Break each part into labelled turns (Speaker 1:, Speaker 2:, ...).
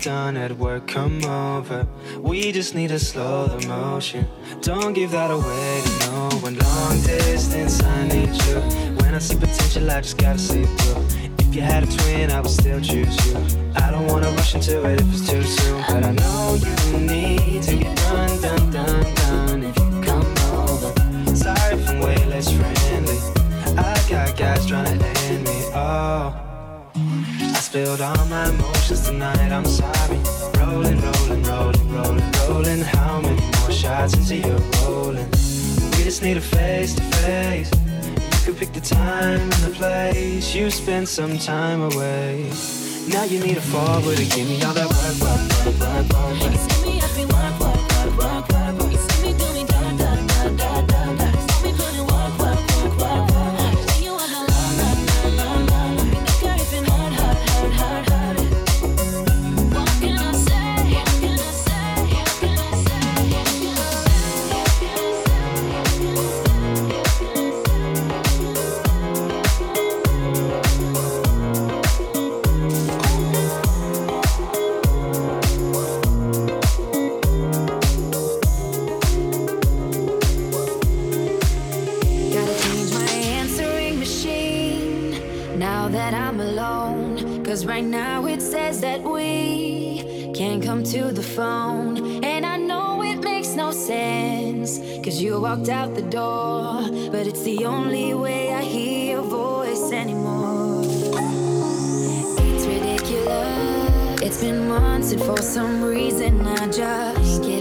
Speaker 1: done at work, come over. We just need to slow the motion. Don't give that away to no one. Long distance, I need you. When I see potential, I just gotta see it through. If you had a twin, I would still choose you. I don't wanna rush into it if it's too soon, but I know you need to get done, done, done, done. If you come over, sorry if I'm way less friendly. I got guys trying to Spilled all my emotions tonight, I'm sorry. Rolling, rolling, rolling, rolling, rolling. How many more shots into you rolling? We just need a face to face. You could pick the time and the place. You spend some time away. Now you need a forward to give me all that work, work, work, work, work. work.
Speaker 2: Just give me every work, work, work, work, work. work.
Speaker 3: walked out the door, but it's the only way I hear your voice anymore. It's ridiculous. It's been months, and for some reason I just get.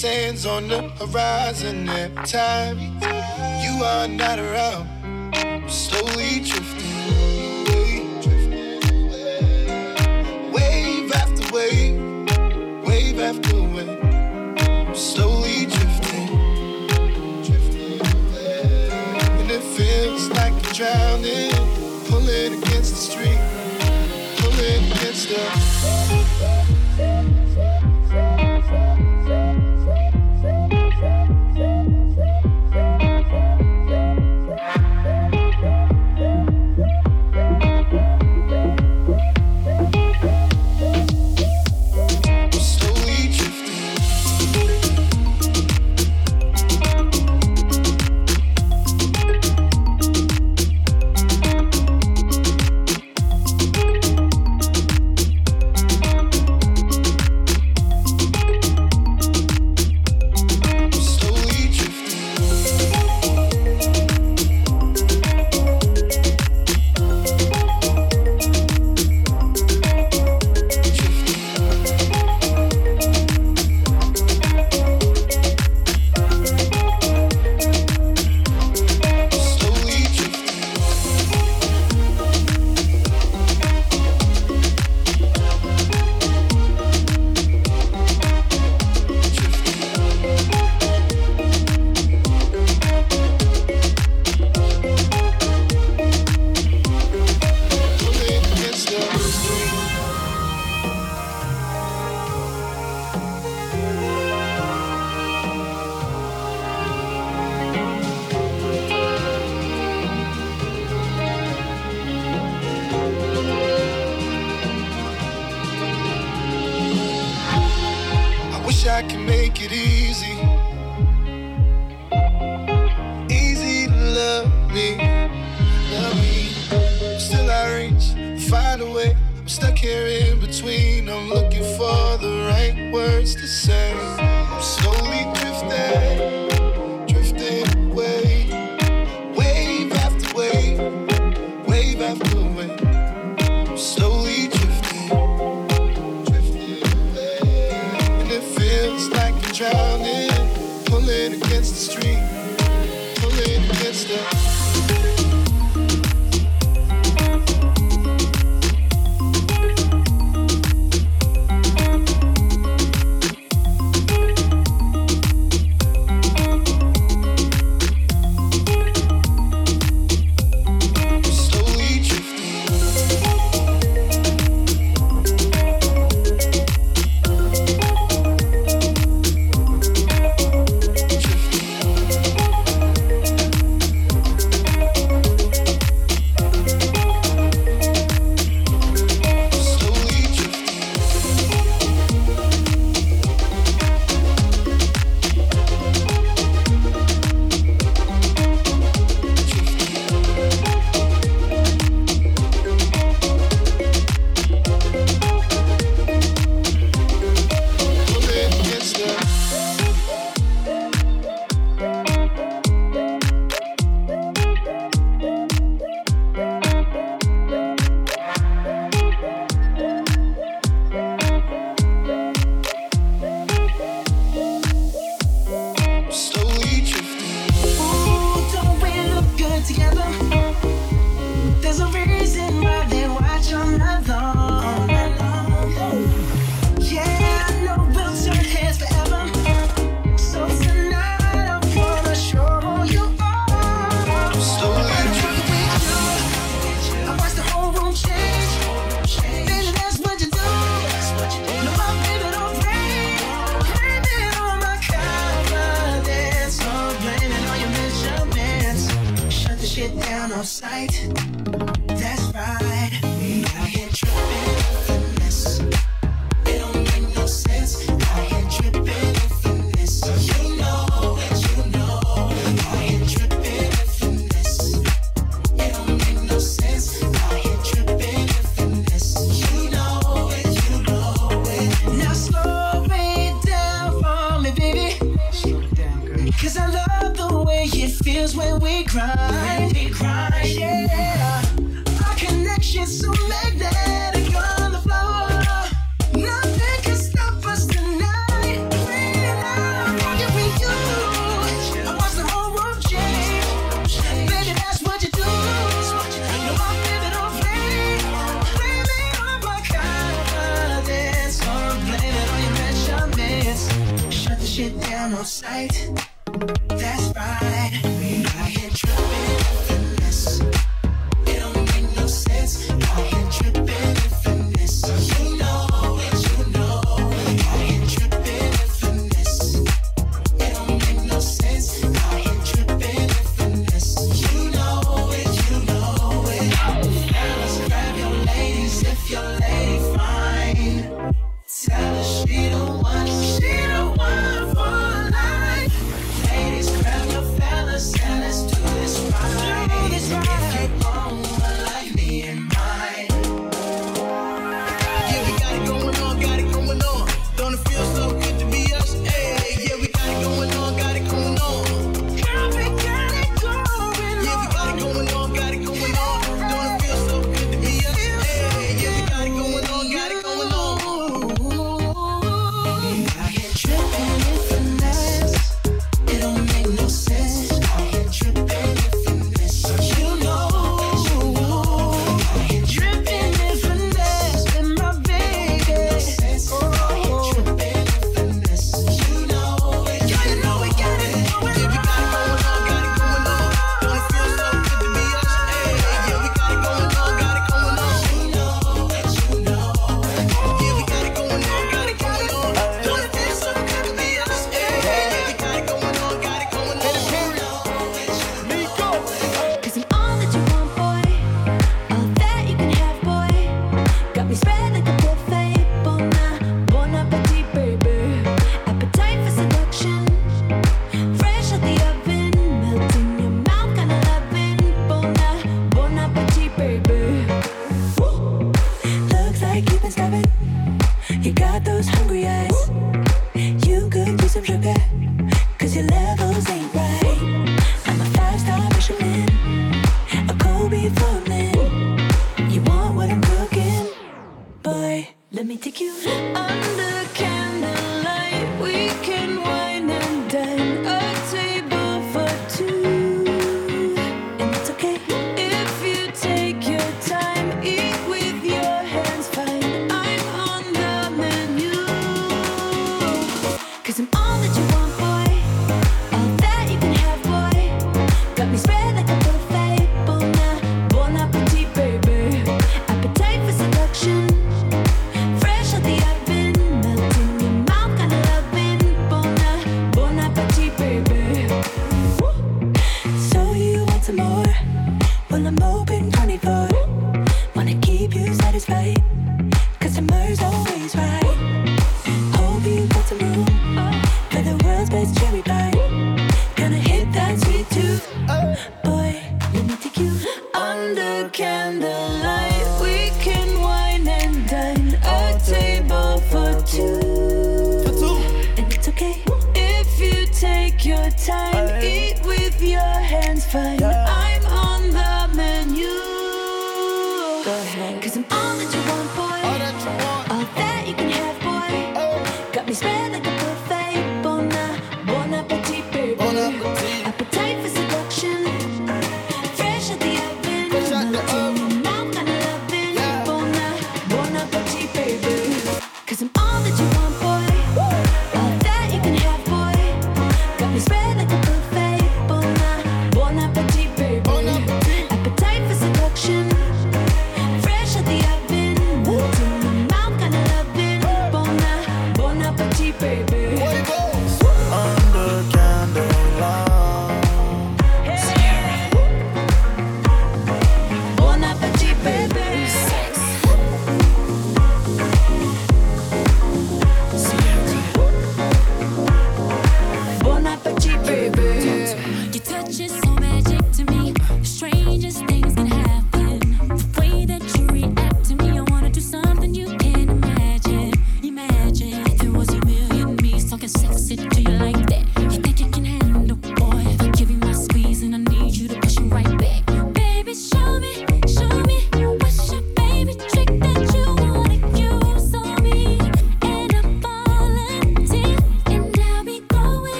Speaker 4: sands on the horizon every time you are not around.
Speaker 5: Get down on sight. That's right.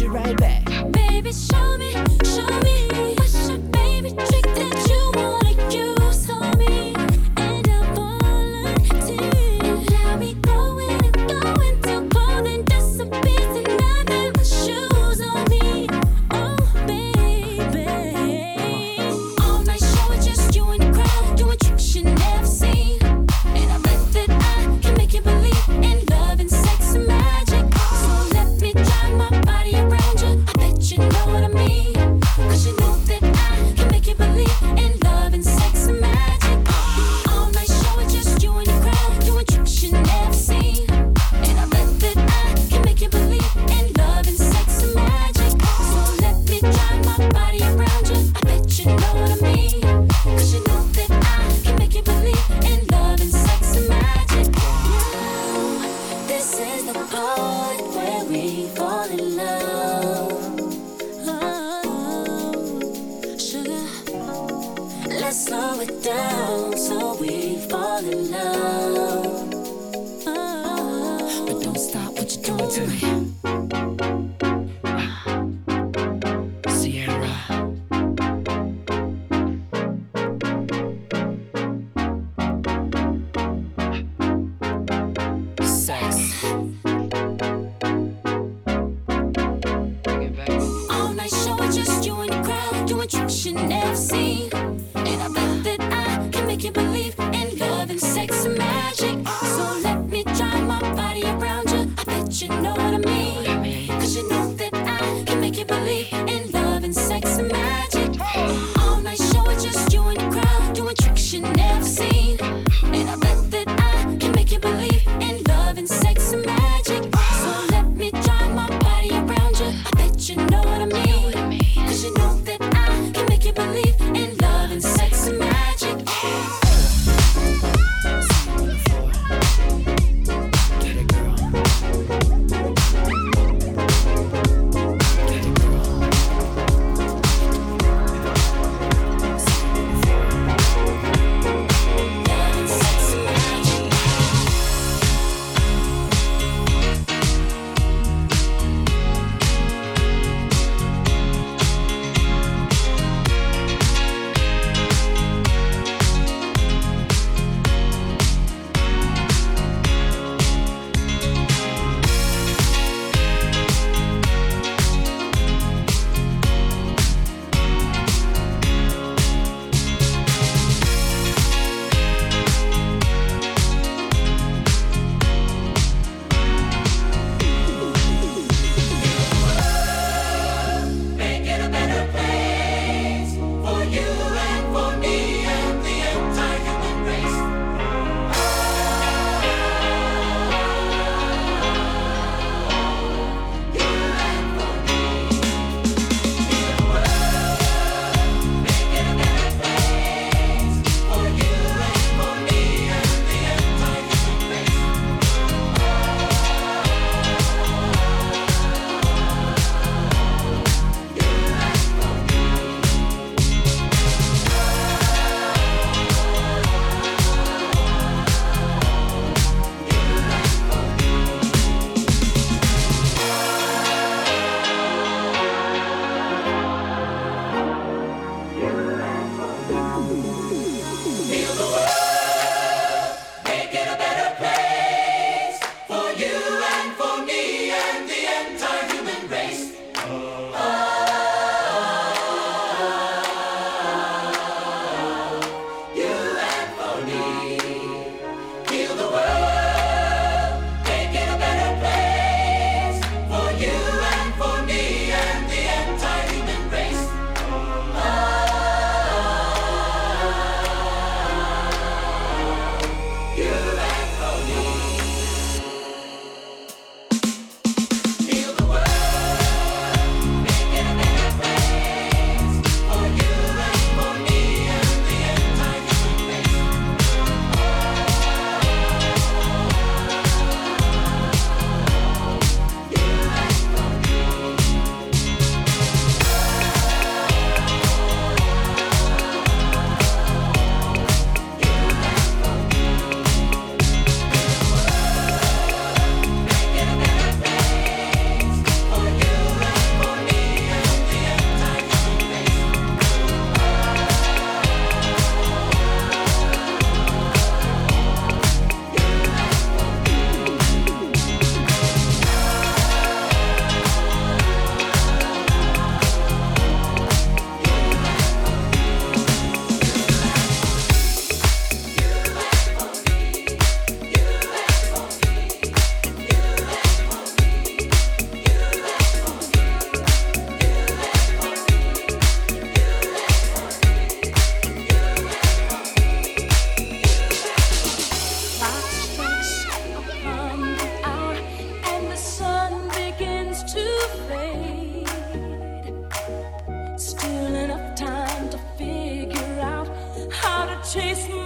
Speaker 5: You
Speaker 2: right back. Chase my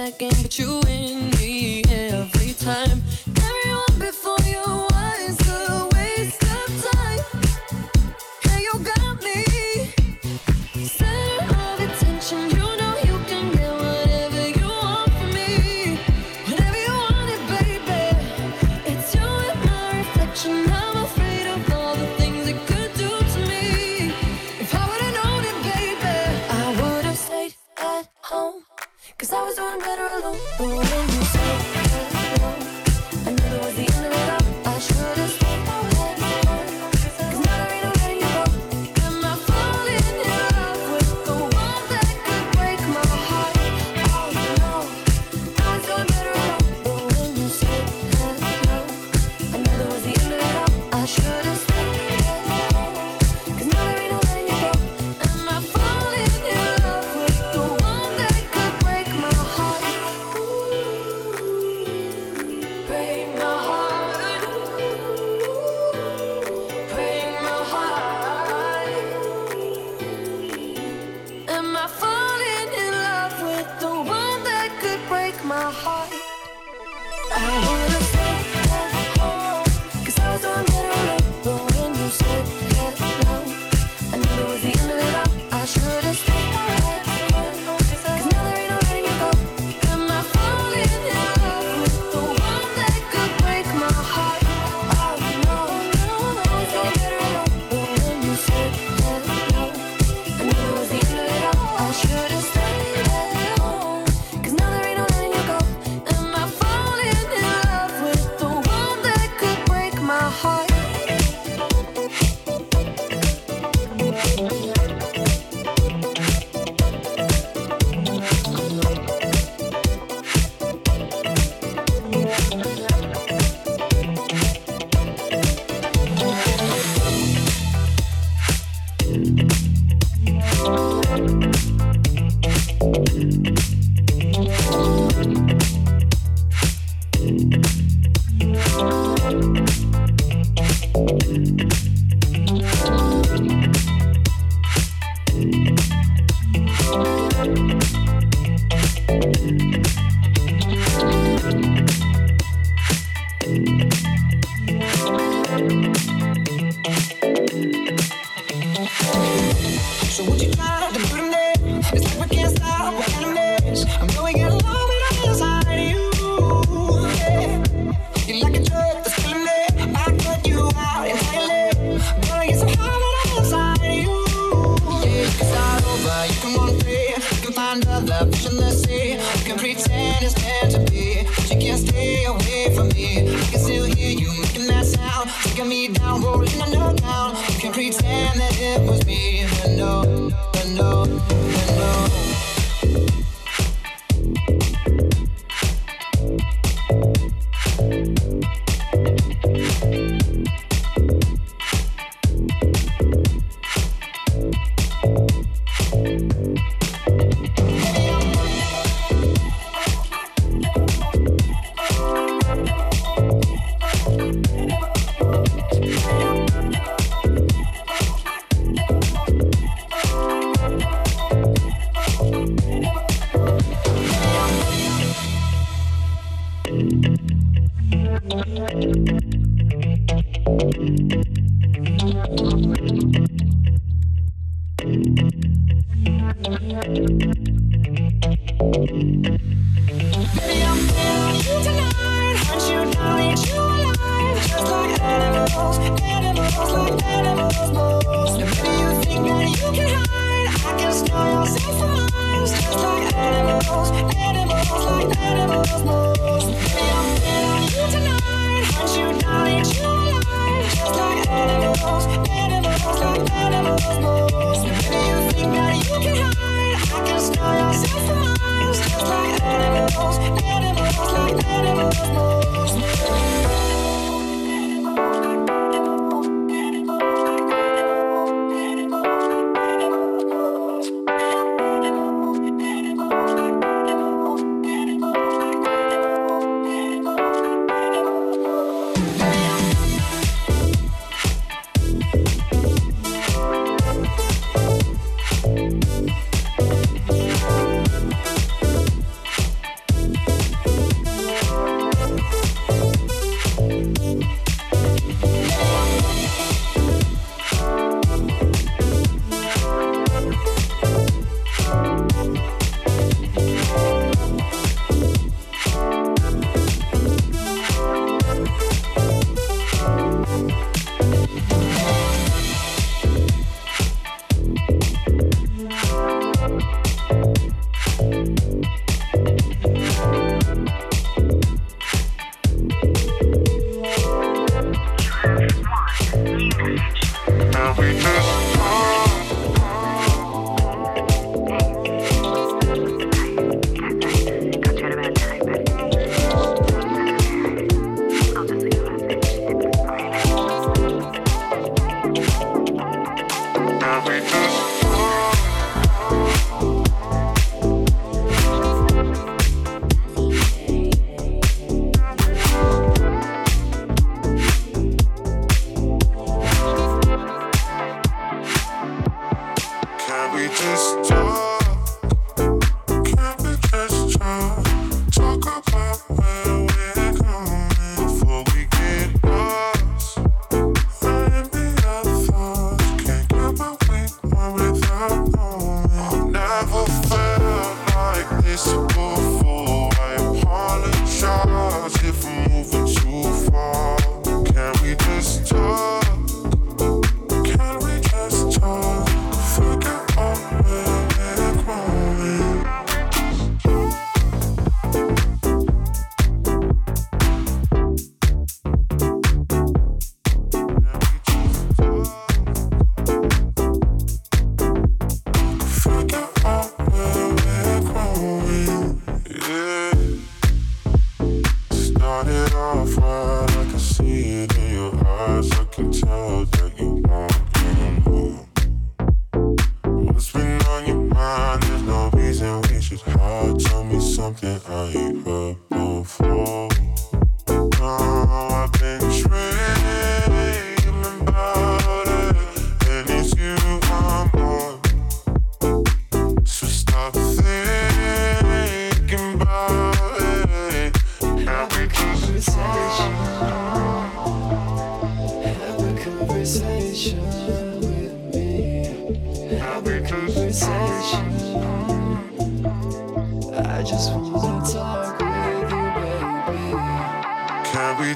Speaker 2: that game, but you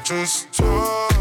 Speaker 2: Cause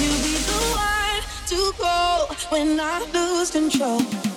Speaker 5: You'll be
Speaker 3: the one to call when I lose control.